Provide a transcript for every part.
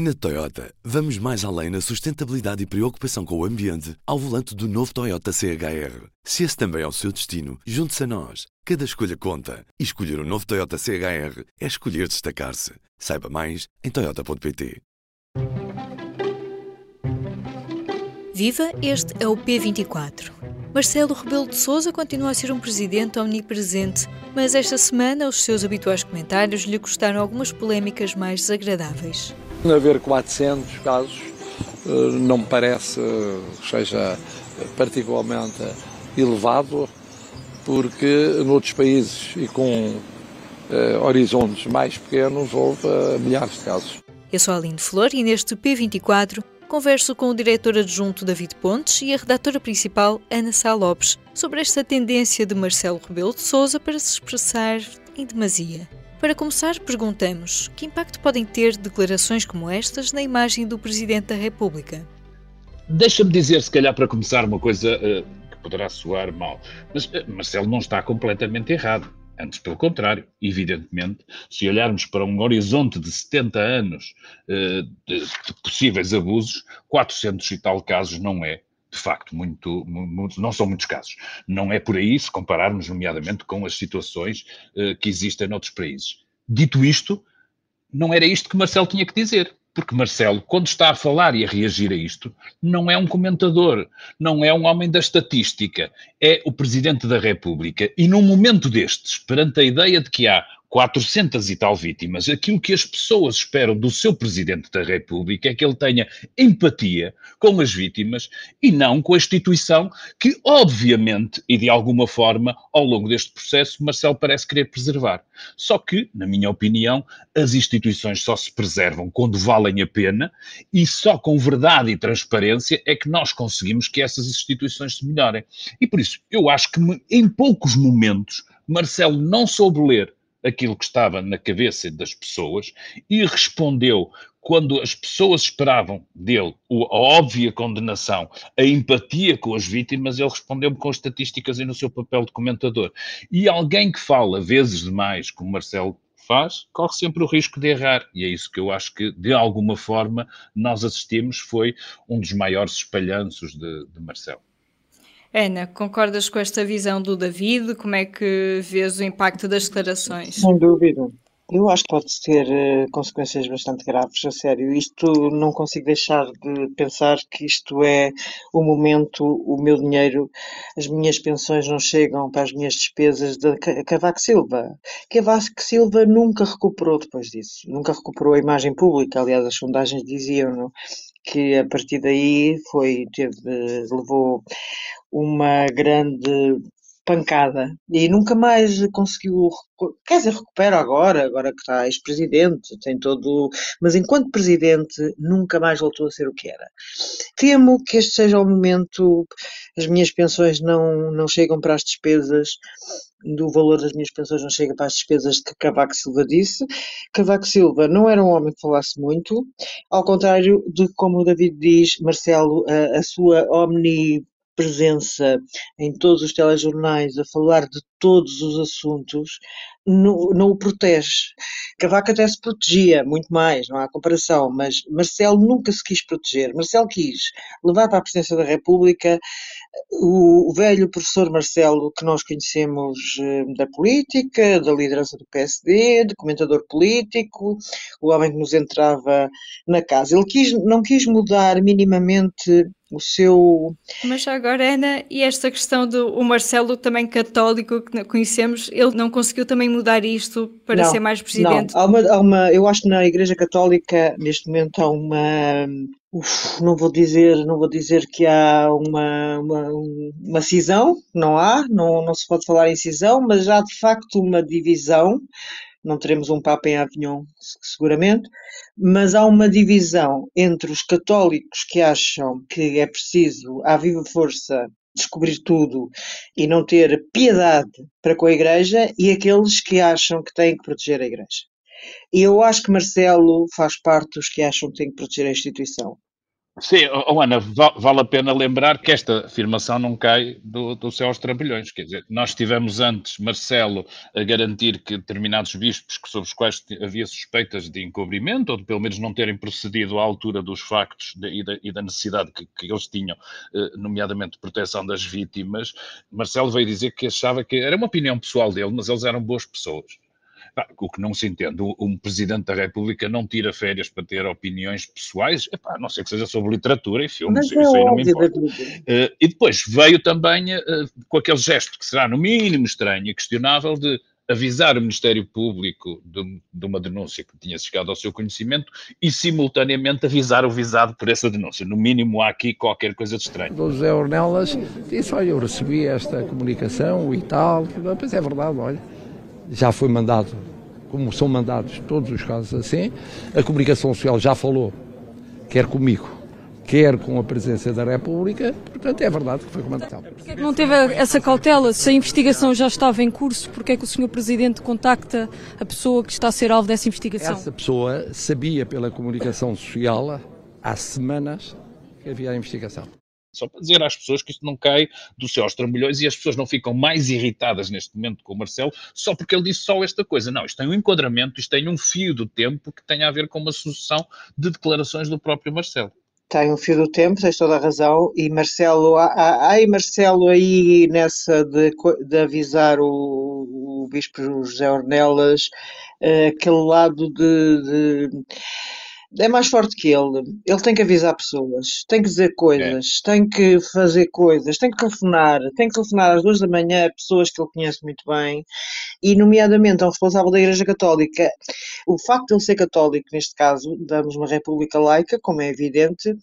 Na Toyota, vamos mais além na sustentabilidade e preocupação com o ambiente ao volante do novo Toyota CHR. Se esse também é o seu destino, junte-se a nós. Cada escolha conta. E escolher o um novo Toyota CHR é escolher destacar-se. Saiba mais em Toyota.pt. Viva, este é o P24. Marcelo Rebelo de Sousa continua a ser um presidente omnipresente, mas esta semana os seus habituais comentários lhe custaram algumas polémicas mais desagradáveis. Haver 400 casos eh, não me parece que seja particularmente elevado, porque noutros países e com eh, horizontes mais pequenos houve eh, milhares de casos. Eu sou Aline Flor e neste P24 converso com o diretor adjunto David Pontes e a redatora principal Ana Sá Lopes sobre esta tendência de Marcelo Rebelo de Sousa para se expressar em demasia. Para começar, perguntamos que impacto podem ter declarações como estas na imagem do Presidente da República? Deixa-me dizer, se calhar, para começar, uma coisa uh, que poderá soar mal. Mas uh, Marcelo não está completamente errado. Antes, pelo contrário, evidentemente, se olharmos para um horizonte de 70 anos uh, de, de, possíveis abusos, 400 e tal casos não é, de facto, muito, muito, não são muitos casos. Não é por aí se compararmos, nomeadamente, com as situações uh, que existem noutros países. Dito isto, não era isto que Marcelo tinha que dizer. Porque Marcelo, quando está a falar e a reagir a isto, não é um comentador, não é um homem da estatística, é o Presidente da República. E num momento destes, perante a ideia de que há 400 e tal vítimas, aquilo que as pessoas esperam do seu Presidente da República é que ele tenha empatia com as vítimas e não com a instituição que, obviamente e de alguma forma, ao longo deste processo, Marcelo parece querer preservar. Só que, na minha opinião, as instituições só se preservam quando valem a pena e só com verdade e transparência é que nós conseguimos que essas instituições se melhorem. E por isso, eu acho que em poucos momentos Marcelo não soube ler aquilo que estava na cabeça das pessoas e respondeu quando as pessoas esperavam dele a óbvia condenação, a empatia com as vítimas, ele respondeu-me com estatísticas e no seu papel de comentador. E alguém que fala vezes demais, como Marcelo faz, corre sempre o risco de errar. E é isso que eu acho que, de alguma forma, nós assistimos, foi um dos maiores espalhanços de, de Marcelo. Ana, concordas com esta visão do David? Como é que vês o impacto das declarações? Sem dúvida. Eu acho que pode ter uh, consequências bastante graves, a sério. Isto não consigo deixar de pensar que isto é o momento, o meu dinheiro, as minhas pensões não chegam para as minhas despesas de Cavaco Silva. Cavaco Silva nunca recuperou depois disso, nunca recuperou a imagem pública. Aliás, as sondagens diziam que a partir daí foi, teve, levou uma grande pancada e nunca mais conseguiu, quer dizer, recupera agora, agora que está ex-presidente, tem todo, mas enquanto presidente nunca mais voltou a ser o que era. Temo que este seja o momento, as minhas pensões não, não chegam para as despesas, do valor das minhas pensões não chega para as despesas que Cavaco Silva disse. Cavaco Silva não era um homem que falasse muito, ao contrário de como o David diz, Marcelo, a, a sua omni presença em todos os telejornais a falar de todos os assuntos, não, não o protege. Cavaco até se protegia muito mais, não há comparação, mas Marcelo nunca se quis proteger. Marcelo quis levar para a presidência da República o, velho professor Marcelo que nós conhecemos eh, da política, da liderança do PSD, de comentador político, o homem que nos entrava na casa. Ele quis, não quis mudar minimamente o seu. Mas agora, Ana, e esta questão do o Marcelo também católico que conhecemos, ele não conseguiu também mudar isto para não, ser mais presidente? Não, há uma, há uma, eu acho que na Igreja Católica, neste momento, há uma. Uf, não vou dizer, não vou dizer que há uma, uma, uma cisão, não há, não, não se pode falar em cisão, mas há de facto uma divisão não teremos um Papa em Avignon, seguramente, mas há uma divisão entre os católicos que acham que é preciso, à viva força, descobrir tudo e não ter piedade para com a Igreja e aqueles que acham que têm que proteger a Igreja. E eu acho que Marcelo faz parte dos que acham que tem que proteger a instituição. Sim, oh, Ana, vale a pena lembrar que esta afirmação não cai do, do céu aos trambolhões. Quer dizer, nós tivemos antes Marcelo a garantir que determinados bispos sobre os quais havia suspeitas de encobrimento, ou de pelo menos não terem procedido à altura dos factos de, e, da, e, da, necessidade que, que eles tinham, eh, nomeadamente de proteção das vítimas, Marcelo veio dizer que achava que era uma opinião pessoal dele, mas eles eram boas pessoas. O que não se entende, um Presidente da República não tira férias para ter opiniões pessoais, epá, a não ser que seja sobre literatura e filmes, isso, é isso aí não me importa. Uh, e depois veio também uh, com aquele gesto que será no mínimo estranho e questionável de avisar o Ministério Público de, de, uma denúncia que tinha chegado ao seu conhecimento e, simultaneamente, avisar o visado por essa denúncia. No mínimo, há aqui qualquer coisa de estranho. O José Ornelas disse: Olha, eu recebi esta comunicação e tal. Pois é verdade, olha já foi mandado, como são mandados todos os casos assim, a comunicação social já falou, quer comigo, quer com a presença da República, portanto é verdade que foi comandado. Porquê que não teve essa cautela? Se a investigação já estava em curso, porquê é que o Sr. Presidente contacta a pessoa que está a ser alvo dessa investigação? Essa pessoa sabia pela comunicação social há semanas que havia a investigação. Só para dizer às pessoas que isto não cai do céu aos trambolhões e as pessoas não ficam mais irritadas neste momento com o Marcelo só porque ele disse só esta coisa. Não, isto tem um enquadramento, isto tem um fio do tempo que tem a ver com uma sucessão de declarações do próprio Marcelo. Tem um fio do tempo, tens toda a razão, e Marcelo, há, Marcelo aí nessa de, de avisar o, o Bispo José Ornelas, uh, aquele lado de, de é mais forte que ele. Ele tem que avisar pessoas, tem que dizer coisas, é. tem que fazer coisas, tem que telefonar, tem que telefonar às duas da manhã a pessoas que ele conhece muito bem e, nomeadamente, ao responsável da Igreja Católica. O facto de ele ser católico, neste caso, damos uma república laica, como é evidente,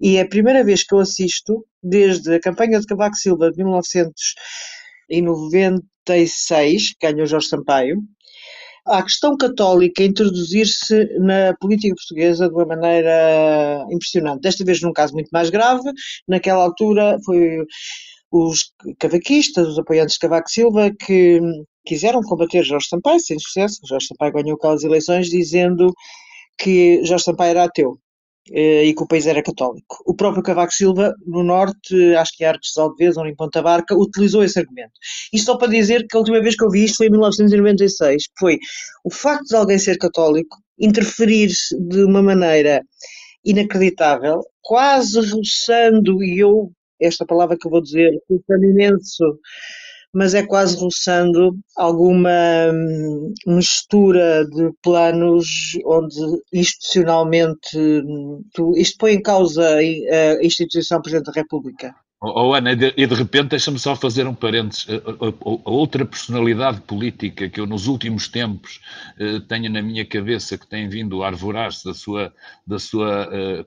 e é a primeira vez que eu assisto, desde a campanha de Cavaco Silva de 1996, que ganhou Jorge Sampaio, à questão católica introduzir-se na política portuguesa de uma maneira impressionante. Desta vez num caso muito mais grave, naquela altura foi os cavaquistas, os apoiantes de Cavaco Silva, que quiseram combater Jorge Sampaio, sem sucesso. Jorge Sampaio ganhou aquelas eleições dizendo que Jorge Sampaio era ateu. Eh, e que o país era católico. O próprio Cavaco Silva, no Norte, acho que em Artes de Alves ou em Ponta Barca, utilizou esse argumento. Isto só para dizer que a última vez que eu vi isto foi em 1996, que foi o facto de alguém ser católico interferir de uma maneira inacreditável, quase roçando, e eu, esta palavra que eu vou dizer, roçando imenso, mas é quase roçando alguma hum, mistura de planos onde institucionalmente hum, isto põe em causa a instituição Presidente da República. Oh, Ana, e de, repente deixa-me só fazer um parênteses. A, outra personalidade política que eu nos últimos tempos eh, tenho na minha cabeça que tem vindo a arvorar-se da sua, da, sua, eh,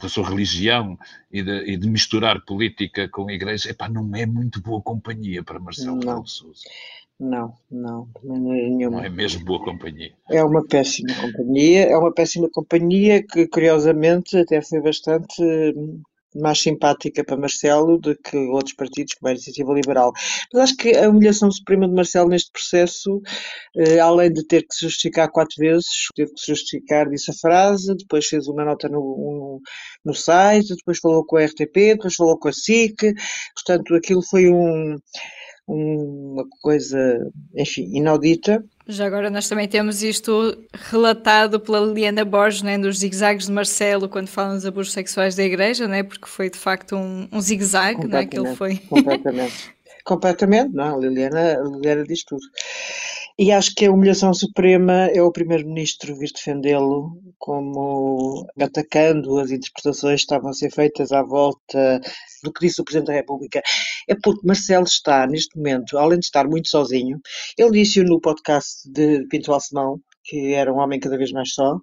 da sua religião e de, e de, misturar política com a igreja, epá, não é muito boa companhia para Marcelo não. Sousa. Não, não, de maneira nenhuma. Não é mesmo boa companhia. É uma péssima companhia, é uma péssima companhia que, curiosamente, até foi bastante mais simpática para Marcelo do que outros partidos, como a Iniciativa Liberal. Mas acho que a humilhação suprema de Marcelo neste processo, eh, além de ter que se justificar quatro vezes, teve que se justificar, disse a frase, depois fez uma nota no, no, no site, depois falou com a RTP, depois falou com a SIC, portanto aquilo foi um uma coisa, enfim, inaudita. Já agora nós também temos isto relatado pela Liliana Borges, né, dos zigzags de Marcelo, quando falam dos abusos sexuais da igreja, né, porque foi de facto um, um zigue-zague né, que ele foi. Completamente. completamente, não, a Liliana, a Liliana diz tudo. E acho que a humilhação suprema é o primeiro-ministro vir defendê-lo, como atacando as interpretações que estavam a ser feitas à volta do que disse o Presidente da República. É porque Marcelo está, neste momento, além de estar muito sozinho, ele disse no podcast de Pinto Alcemão, que era um homem cada vez mais só,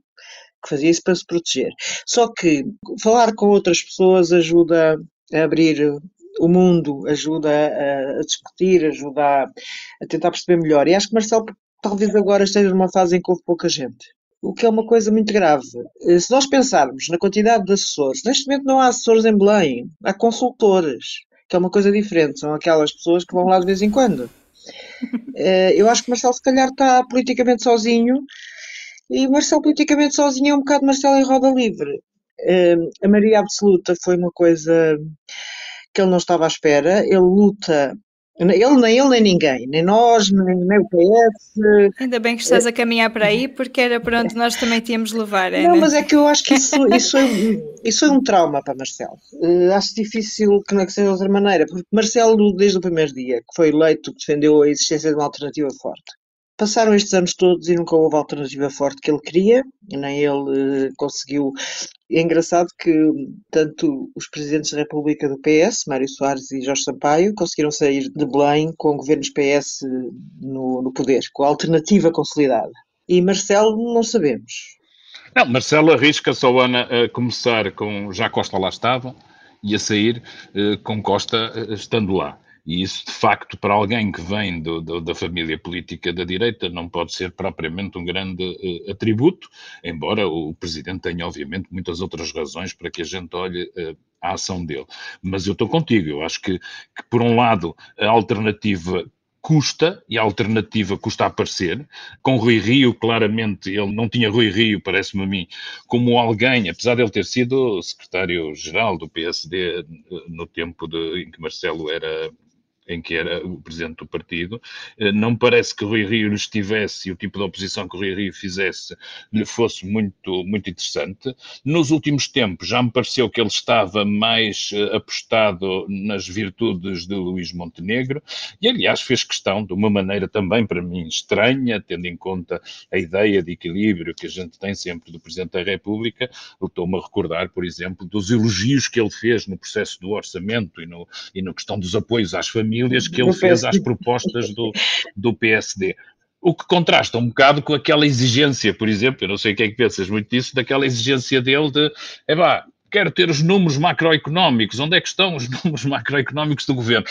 que fazia isso para se proteger. Só que falar com outras pessoas ajuda a abrir o mundo, ajuda a, a discutir, ajuda a, a, tentar perceber melhor. E acho que Marcelo talvez agora esteja numa fase em que houve pouca gente. O que é uma coisa muito grave. Eh, se nós pensarmos na quantidade de assessores, neste momento não há assessores em Belém, há consultores, que é uma coisa diferente, são aquelas pessoas que vão lá de vez em quando. Eh, eu acho que Marcelo se calhar está politicamente sozinho e Marcelo politicamente sozinho é um bocado Marcelo em roda livre. A maioria absoluta foi uma coisa que ele não estava à espera. Ele luta ele, nem ele, nem ninguém, nem nós, nem, nem o PS. Ainda bem que estás a caminhar para aí, porque era para onde nós também tínhamos de levar. Não, mas é que eu acho que isso, isso, é, isso é um trauma para Marcelo. Uh, acho difícil que não é seja de outra maneira, porque Marcelo, desde o primeiro dia que foi eleito, defendeu a existência de uma alternativa forte. Passaram estes anos todos e nunca houve a alternativa forte que ele queria, nem ele uh, conseguiu. É engraçado que tanto os presidentes da República do PS, Mário Soares e Jorge Sampaio, conseguiram sair de Belém com governos PS no, no poder, com a alternativa consolidada. E Marcelo não sabemos. Não, Marcelo arrisca-se ao Ana a começar com já Costa lá estava e a sair uh, com Costa estando lá. E isso, de facto, para alguém que vem do, do, da família política da direita, não pode ser propriamente um grande uh, atributo, embora o Presidente tenha, obviamente, muitas outras razões para que a gente olhe uh, a ação dele. Mas eu estou contigo, eu acho que, que, por um lado, a alternativa custa, e a alternativa custa a aparecer. Com Rui Rio, claramente, ele não tinha Rui Rio, parece-me a mim, como alguém, apesar de ele ter sido secretário-geral do PSD eh, no tempo de, em que Marcelo era em que era o presidente do partido. Eh, não parece que Rui Rio lhe estivesse e o tipo de oposição que Rui Rio fizesse lhe fosse muito, muito interessante. Nos últimos tempos já me pareceu que ele estava mais eh, apostado nas virtudes de Luís Montenegro e, aliás, fez questão, de uma maneira também para mim estranha, tendo em conta a ideia de equilíbrio que a gente tem sempre do Presidente da República, estou-me a recordar, por exemplo, dos elogios que ele fez no processo do orçamento e, no, e na questão dos apoios às famílias famílias que ele fez às propostas do, do PSD. O que contrasta um bocado com aquela exigência, por exemplo, eu não sei o que é que pensas muito disso, daquela exigência dele de, é pá, quero ter os números macroeconómicos. Onde é que estão os números macroeconómicos do governo?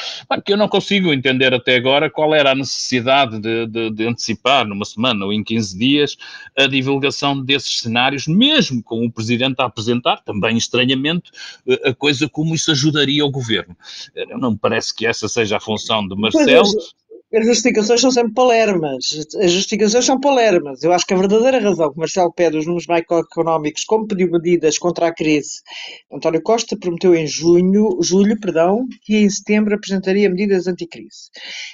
que eu não consigo entender até agora qual era a necessidade de, de, de, antecipar numa semana ou em 15 dias a divulgação desses cenários, mesmo com o Presidente a apresentar, também estranhamente, a coisa como isso ajudaria o governo. Não me parece que essa seja a função de Marcelo. As justificações são sempre palermas. As justificações são palermas. Eu acho que a verdadeira razão que Marcelo pede os números macroeconómicos, como pediu medidas contra a crise, António Costa prometeu em junho, julho, perdão, que em setembro apresentaria medidas anticrise.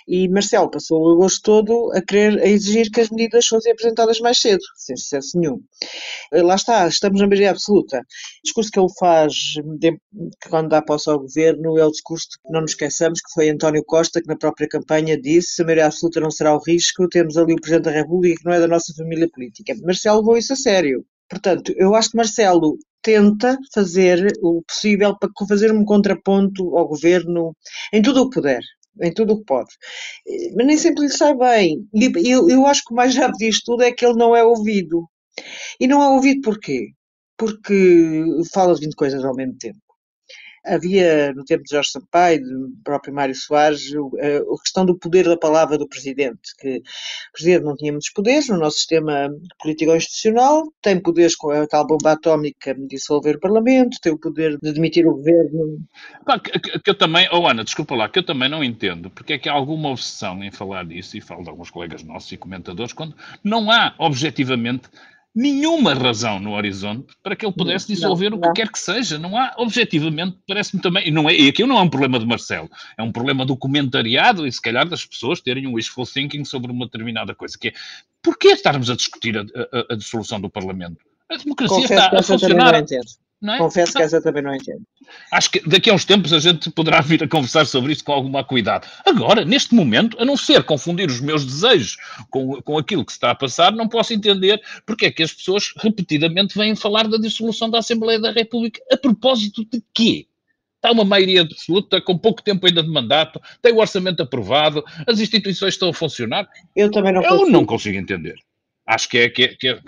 E Marcelo passou o agosto todo a querer, a exigir que as medidas fossem apresentadas mais cedo, sem sucesso nenhum. Lá está, estamos na maioria absoluta. O discurso que ele faz de, quando dá posse ao governo é o discurso que não nos esqueçamos que foi António Costa que na própria campanha disse disse, a maioria absoluta não será o risco, temos ali o Presidente da República que não é da nossa família política. Marcelo levou isso a sério. Portanto, eu acho que Marcelo tenta fazer o possível para fazer um contraponto ao governo em tudo o que puder, em tudo o que pode. Mas nem sempre lhe sai bem. Eu, eu acho que o mais grave disto tudo é que ele não é ouvido. E não é ouvido porquê? Porque fala de 20 coisas ao mesmo tempo. Havia, no tempo de Jorge Sampaio, do próprio Mário Soares, a questão do poder da palavra do Presidente, que o Presidente não tinha muitos poderes no nosso sistema político-institucional, tem poderes com a tal bomba atómica de dissolver o Parlamento, tem o poder de demitir o Governo. que, que, eu também, oh Ana, desculpa lá, que eu também não entendo, porque é que há alguma obsessão em falar disso, e falo de alguns colegas nossos e comentadores, quando não há, objetivamente, nenhuma razão no horizonte para que ele pudesse dissolver não, o que não. quer que seja. Não há, objetivamente, parece-me também, e, não é, e aqui não é um problema de Marcelo, é um problema do comentariado e se calhar das pessoas terem um wishful thinking sobre uma determinada coisa, que é, porquê estarmos a discutir a, a, a dissolução do Parlamento? A democracia Confesso está a funcionar. É? Confesso que essa também não entendo. Acho que daqui a uns tempos a gente poderá vir a conversar sobre isso com alguma cuidado. Agora, neste momento, a não ser confundir os meus desejos com, com aquilo que se está a passar, não posso entender porque é que as pessoas repetidamente vêm falar da dissolução da Assembleia da República. A propósito de quê? Está uma maioria absoluta, com pouco tempo ainda de mandato, tem o orçamento aprovado, as instituições estão a funcionar. Eu também não Eu consigo. não consigo entender. Acho que é, que, é, que é,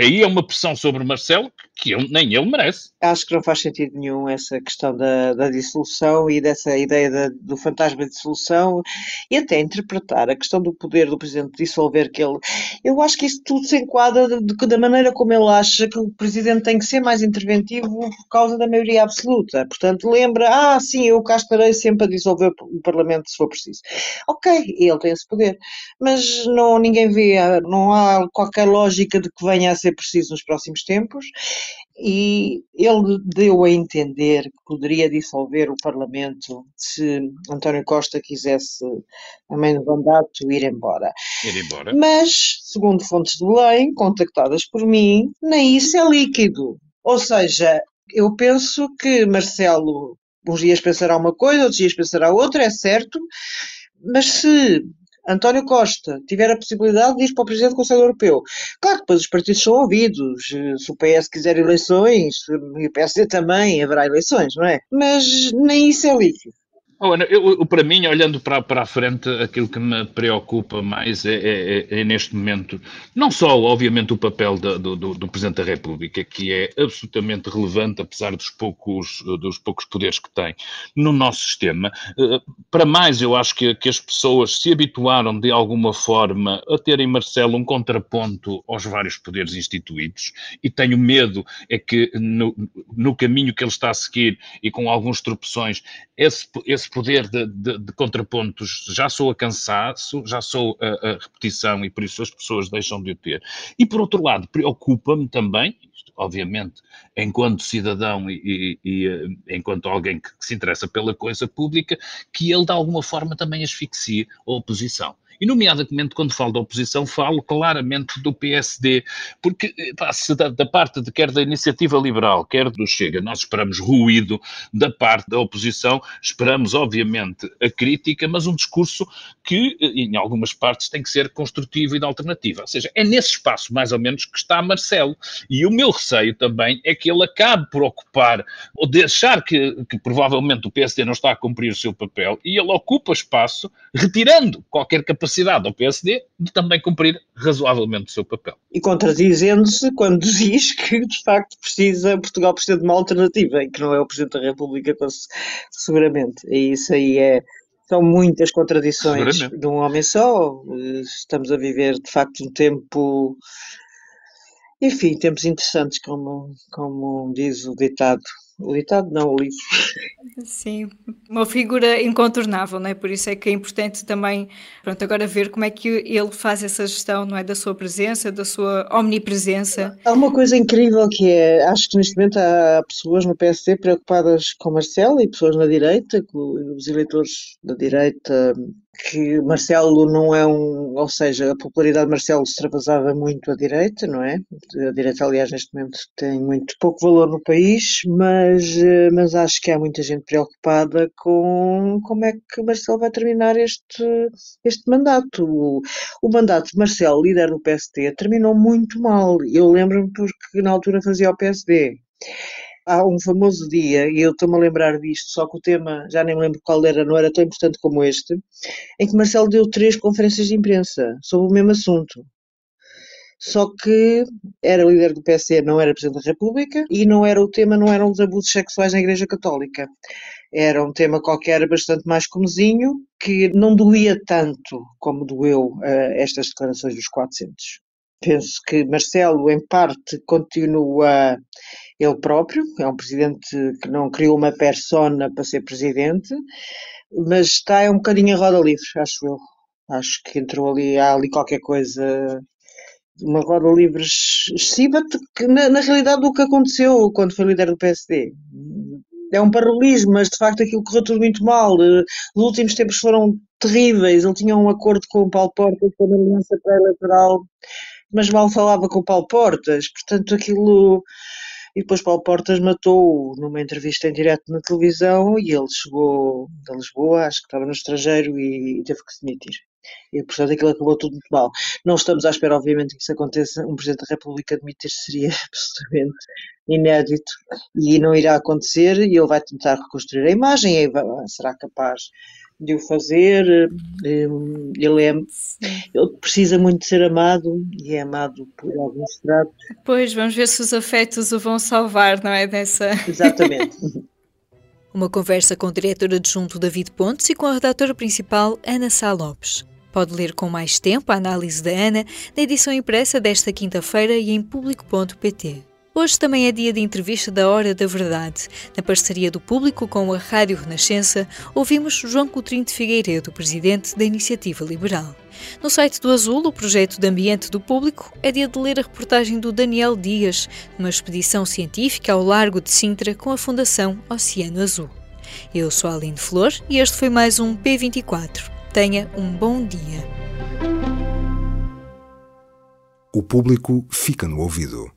aí é uma pressão sobre Marcelo que ele, nem ele merece. Acho que não faz sentido nenhum essa questão da, da dissolução e dessa ideia da, do fantasma de dissolução e até interpretar a questão do poder do Presidente dissolver que ele. Eu acho que isso tudo se enquadra de, de, da maneira como ele acha que o Presidente tem que ser mais interventivo por causa da maioria absoluta. Portanto, lembra, ah, sim, eu cá estarei sempre a dissolver o Parlamento se for preciso. Ok, ele tem esse poder, mas não, ninguém vê, não há qualquer lógica de que venha a ser preciso nos próximos tempos, e ele deu a entender que poderia dissolver o Parlamento se António Costa quisesse, a meio do mandato, ir embora. Ir embora. Mas, segundo fontes de Belém, contactadas por mim, nem isso é líquido. Ou seja, eu penso que Marcelo uns dias pensará uma coisa, outros dias pensará outra, é certo, mas se António Costa tiver a possibilidade de ir para o Presidente do Conselho Europeu. Claro que depois os partidos são ouvidos. Se o PS quiser eleições, e o PSD também, haverá eleições, não é? Mas nem isso é líquido. Oh, Ana, eu, para mim, olhando para, para a frente, aquilo que me preocupa mais é, é, é, é neste momento, não só, obviamente, o papel da, do, do, Presidente da República, que é absolutamente relevante, apesar dos poucos, dos poucos poderes que tem no nosso sistema. Eh, para mais, eu acho que, que as pessoas se habituaram, de alguma forma, a terem, Marcelo, um contraponto aos vários poderes instituídos, e tenho medo é que no, no caminho que ele está a seguir e com alguns tropeções, esse, esse esse poder de, de, de contrapontos já sou a cansaço, já sou a, a, repetição e por isso as pessoas deixam de o ter. E por outro lado, preocupa-me também, obviamente, enquanto cidadão e, e, e eh, enquanto alguém que, que se interessa pela coisa pública, que ele de alguma forma também asfixie a oposição. E, nomeadamente, quando falo da oposição, falo claramente do PSD, porque pá, se da, da, parte de quer da iniciativa liberal, quer do Chega, nós esperamos ruído da parte da oposição, esperamos, obviamente, a crítica, mas um discurso que, em algumas partes, tem que ser construtivo e de alternativa. Ou seja, é nesse espaço, mais ou menos, que está Marcelo. E o meu receio também é que ele acabe por ocupar, ou deixar que, que provavelmente o PSD não está a cumprir o seu papel, e ele ocupa espaço, retirando qualquer capacidade capacidade ao PSD de também cumprir razoavelmente o seu papel. E contradizendo-se quando diz que, de facto, precisa, Portugal precisa de uma alternativa e que não é o Presidente da República, seguramente. E isso aí é, são muitas contradições de um homem só. Estamos a viver, de facto, um tempo. Enfim, tempos interessantes, como, como diz o ditado. O ditado não, o livro. Sim, uma figura incontornável, não é? Por isso é que é importante também, pronto, agora ver como é que ele faz essa gestão, não é? Da sua presença, da sua omnipresença. Há uma coisa incrível que é, acho que neste momento há pessoas no PSD preocupadas com Marcelo e pessoas na direita, os eleitores da direita que Marcelo não é um, ou seja, a popularidade de Marcelo extravasava muito à direita, não é? A direita, aliás, neste momento tem muito pouco valor no país, mas, eh, mas acho que há muita gente preocupada com como é que Marcelo vai terminar este, este mandato. O, o mandato de Marcelo, líder do PSD, terminou muito mal. Eu lembro-me porque na altura fazia o PSD há um famoso dia, e eu estou-me a lembrar disto, só que o tema, já nem me lembro qual era, não era tão importante como este, em que Marcelo deu três conferências de imprensa sobre o mesmo assunto. Só que era líder do PSD, não era Presidente da República, e não era o tema, não eram os abusos sexuais na Igreja Católica. Era um tema qualquer bastante mais comezinho, que não doía tanto como doeu uh, estas declarações dos 400. Penso que Marcelo, em parte, continua ele próprio, é um presidente que não criou uma persona para ser presidente, mas está um bocadinho a roda livre, acho eu. Acho que entrou ali, há ali qualquer coisa, uma roda livre excessiva, que na, na realidade o que aconteceu quando foi líder do PSD. É um paralelismo, mas de facto aquilo correu tudo muito mal. Os últimos tempos foram terríveis. Ele tinha um acordo com o Paulo Portas, com uma aliança pré-eleitoral, mas mal falava com o Paulo Portas. Portanto, aquilo e depois Paulo Portas matou numa entrevista em direto na televisão e ele chegou de Lisboa, acho que estava no estrangeiro e, teve que se demitir. E, portanto, aquilo acabou tudo muito mal. Não estamos à espera, obviamente, que isso aconteça. Um Presidente da República admitir-se seria absolutamente inédito e não irá acontecer. E ele vai tentar reconstruir a imagem e será capaz de o fazer. Hum, ele, é, ele precisa muito de ser amado e é amado por alguns tratos. Pois, vamos ver se os afetos o vão salvar, não é? Dessa... Exatamente. Uma conversa com o diretor adjunto David Pontes e com a redatora principal Ana Sá Lopes. Pode ler com mais tempo a análise da Ana na edição impressa desta quinta-feira e em público.pt. Hoje também é dia de entrevista da Hora da Verdade. Na parceria do público com a Rádio Renascença, ouvimos João Coutrinho de Figueiredo, presidente da Iniciativa Liberal. No site do Azul, o projeto de ambiente do público, é dia de ler a reportagem do Daniel Dias, numa expedição científica ao largo de Sintra com a Fundação Oceano Azul. Eu sou a Aline Flor e este foi mais um P24. Tenha um bom dia. O público fica no ouvido.